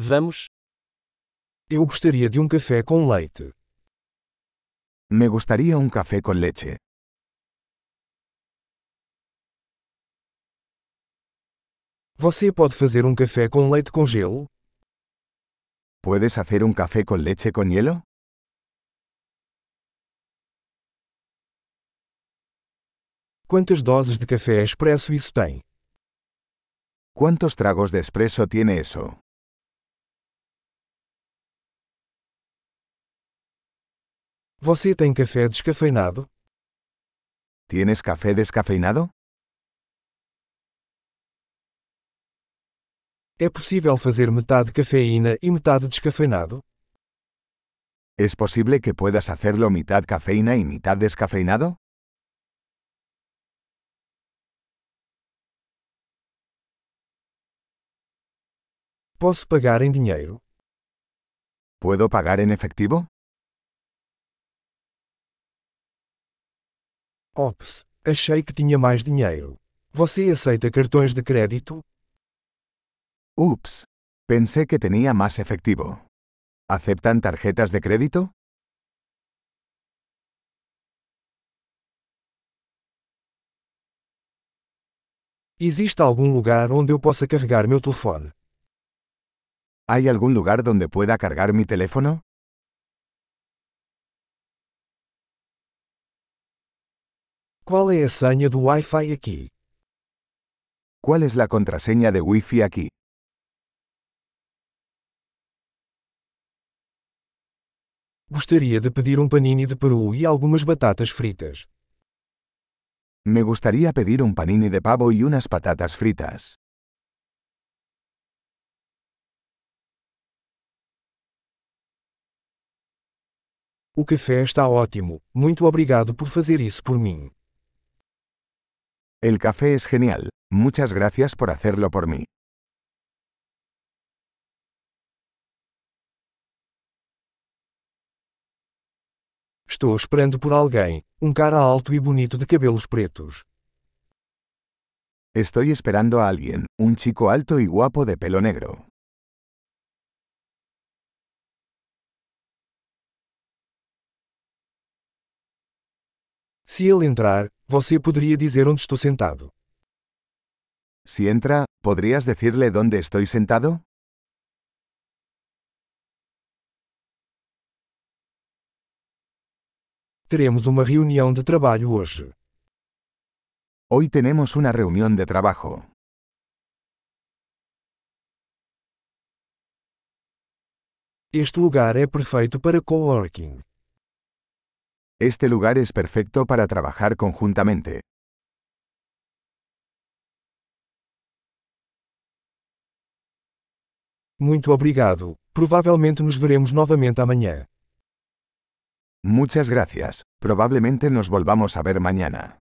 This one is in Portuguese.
Vamos. Eu gostaria de um café com leite. Me gustaría un café con leche. Você pode fazer um café com leite com gelo? ¿Puedes hacer un café con leche con hielo? Quantas doses de café expresso isso tem? ¿Cuántos tragos de espresso tiene eso? Você tem café descafeinado? ¿Tienes café descafeinado? É possível fazer metade cafeína e metade descafeinado? ¿Es posible que puedas hacerlo mitad cafeína y mitad descafeinado? Posso pagar em dinheiro? ¿Puedo pagar en efectivo? Ops, achei que tinha mais dinheiro. Você aceita cartões de crédito? Ups. Pensé que tenía más efectivo. ¿Aceptan tarjetas de crédito? Existe algum lugar onde eu possa carregar meu telefone? ¿Hay algún lugar donde pueda cargar mi teléfono? Qual é a senha do Wi-Fi aqui? ¿Cuál es la contraseña de Wi-Fi aquí? Gostaria de pedir um panini de peru e algumas batatas fritas. Me gustaría pedir un panini de pavo y unas patatas fritas. O café está ótimo. Muito obrigado por fazer isso por mim. El café es genial. Muchas gracias por hacerlo por mí. Estou esperando por alguém, um cara alto e bonito de cabelos pretos. Estoy esperando a alguien, un chico alto y guapo de pelo negro. Se ele entrar, você poderia dizer onde estou sentado. Si entra, ¿podrías decirle dónde estoy sentado? Teremos uma reunião de trabalho hoje. Hoy tenemos una reunión de trabajo. Este lugar é perfeito para coworking. Este lugar es perfecto para trabajar conjuntamente. Muito obrigado. Provavelmente nos veremos novamente amanhã. Muchas gracias. Probablemente nos volvamos a ver mañana.